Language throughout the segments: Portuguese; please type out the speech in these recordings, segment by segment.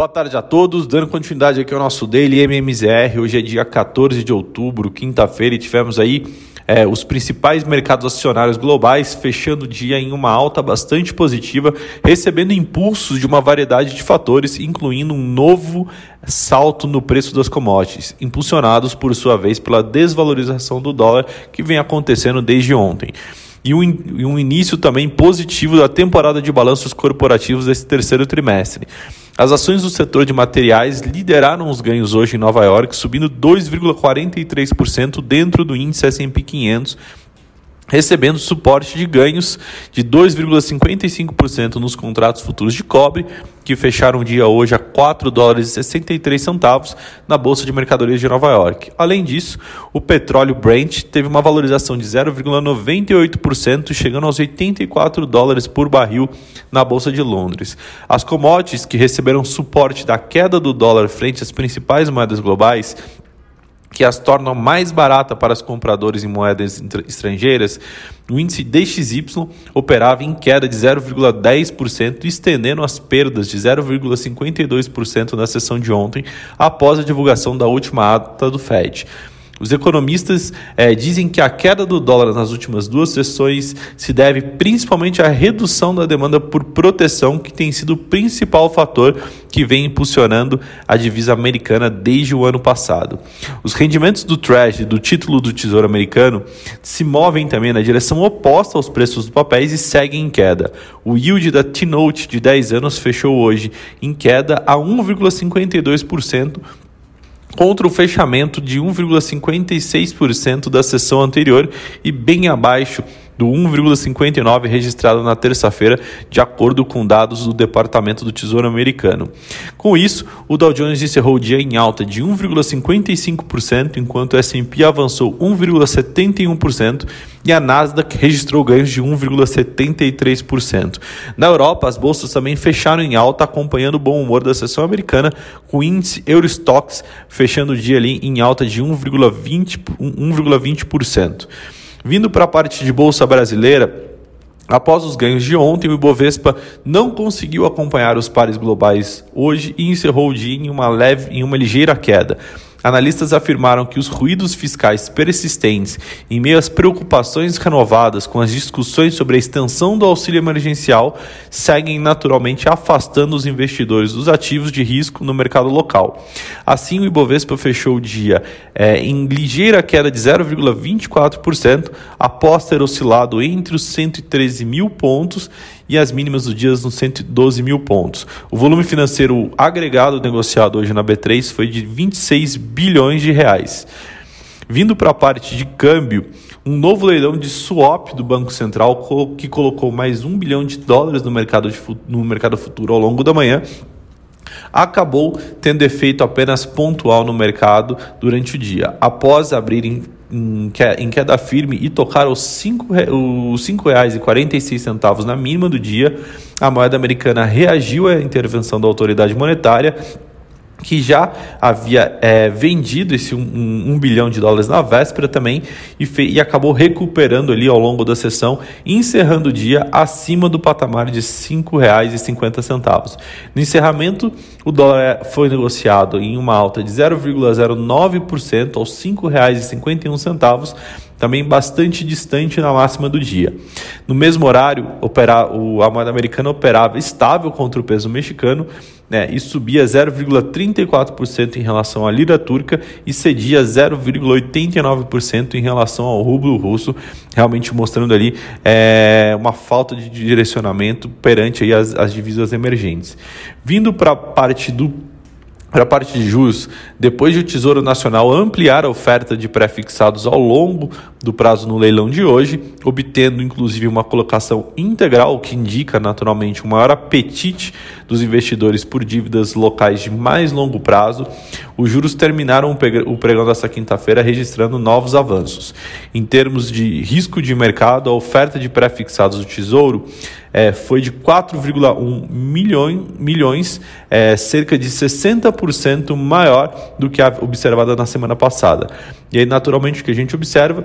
Boa tarde a todos, dando continuidade aqui ao nosso Daily MMZR. Hoje é dia 14 de outubro, quinta-feira, e tivemos aí é, os principais mercados acionários globais fechando o dia em uma alta bastante positiva, recebendo impulsos de uma variedade de fatores, incluindo um novo salto no preço das commodities, impulsionados por sua vez pela desvalorização do dólar que vem acontecendo desde ontem e um, e um início também positivo da temporada de balanços corporativos desse terceiro trimestre. As ações do setor de materiais lideraram os ganhos hoje em Nova York, subindo 2,43% dentro do índice S&P 500 recebendo suporte de ganhos de 2,55% nos contratos futuros de cobre, que fecharam o dia hoje a 4 dólares e 63 centavos na bolsa de mercadorias de Nova York. Além disso, o petróleo Brent teve uma valorização de 0,98%, chegando aos 84 dólares por barril na bolsa de Londres. As commodities que receberam suporte da queda do dólar frente às principais moedas globais que as tornam mais barata para os compradores em moedas estrangeiras, o índice DXY operava em queda de 0,10%, estendendo as perdas de 0,52% na sessão de ontem, após a divulgação da última ata do Fed. Os economistas é, dizem que a queda do dólar nas últimas duas sessões se deve principalmente à redução da demanda por proteção, que tem sido o principal fator que vem impulsionando a divisa americana desde o ano passado. Os rendimentos do Treasury, do título do Tesouro Americano, se movem também na direção oposta aos preços dos papéis e seguem em queda. O yield da T-Note de 10 anos fechou hoje em queda a 1,52%, contra o fechamento de 1,56% da sessão anterior e bem abaixo do 1,59 registrado na terça-feira, de acordo com dados do Departamento do Tesouro Americano. Com isso, o Dow Jones encerrou o dia em alta de 1,55%, enquanto o S&P avançou 1,71% e a Nasdaq registrou ganhos de 1,73%. Na Europa, as bolsas também fecharam em alta, acompanhando o bom humor da sessão americana, com o índice Eurostox fechando o dia ali em alta de 1,20%. 1,20%. Vindo para a parte de bolsa brasileira, Após os ganhos de ontem, o Ibovespa não conseguiu acompanhar os pares globais hoje e encerrou o dia em uma, leve, em uma ligeira queda. Analistas afirmaram que os ruídos fiscais persistentes, em meio às preocupações renovadas com as discussões sobre a extensão do auxílio emergencial, seguem naturalmente afastando os investidores dos ativos de risco no mercado local. Assim, o Ibovespa fechou o dia é, em ligeira queda de 0,24%, após ter oscilado entre os 113 mil pontos e as mínimas do dia nos 112 mil pontos. O volume financeiro agregado negociado hoje na B3 foi de 26 bilhões de reais. Vindo para a parte de câmbio, um novo leilão de swap do Banco Central que colocou mais um bilhão de dólares no mercado, de, no mercado futuro ao longo da manhã acabou tendo efeito apenas pontual no mercado durante o dia, após abrir em, em queda firme e tocar os R$ 5,46 na mínima do dia, a moeda americana reagiu à intervenção da autoridade monetária que já havia é, vendido esse 1 um, um, bilhão de dólares na véspera também e, e, acabou recuperando ali ao longo da sessão, encerrando o dia acima do patamar de R$ 5,50. No encerramento, o dólar é, foi negociado em uma alta de 0,09% aos R$ 5,51 também bastante distante na máxima do dia. No mesmo horário, o, a moeda americana operava estável contra o peso mexicano né, e subia 0,34% em relação à lira turca e cedia 0,89% em relação ao rublo russo, realmente mostrando ali é, uma falta de direcionamento perante aí as, as divisas emergentes. Vindo para a parte do para a parte de juros, depois de o Tesouro Nacional ampliar a oferta de pré-fixados ao longo do prazo no leilão de hoje, obtendo inclusive uma colocação integral, que indica naturalmente um maior apetite dos investidores por dívidas locais de mais longo prazo, os juros terminaram o pregão desta quinta-feira registrando novos avanços. Em termos de risco de mercado, a oferta de pré-fixados do Tesouro é, foi de 4,1 milhões, milhões é, cerca de 60% maior do que a observada na semana passada. E aí, naturalmente, o que a gente observa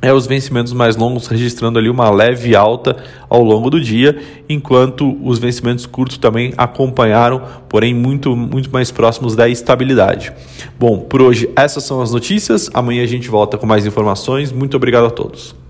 é os vencimentos mais longos registrando ali uma leve alta ao longo do dia, enquanto os vencimentos curtos também acompanharam, porém muito, muito mais próximos da estabilidade. Bom, por hoje essas são as notícias. Amanhã a gente volta com mais informações. Muito obrigado a todos.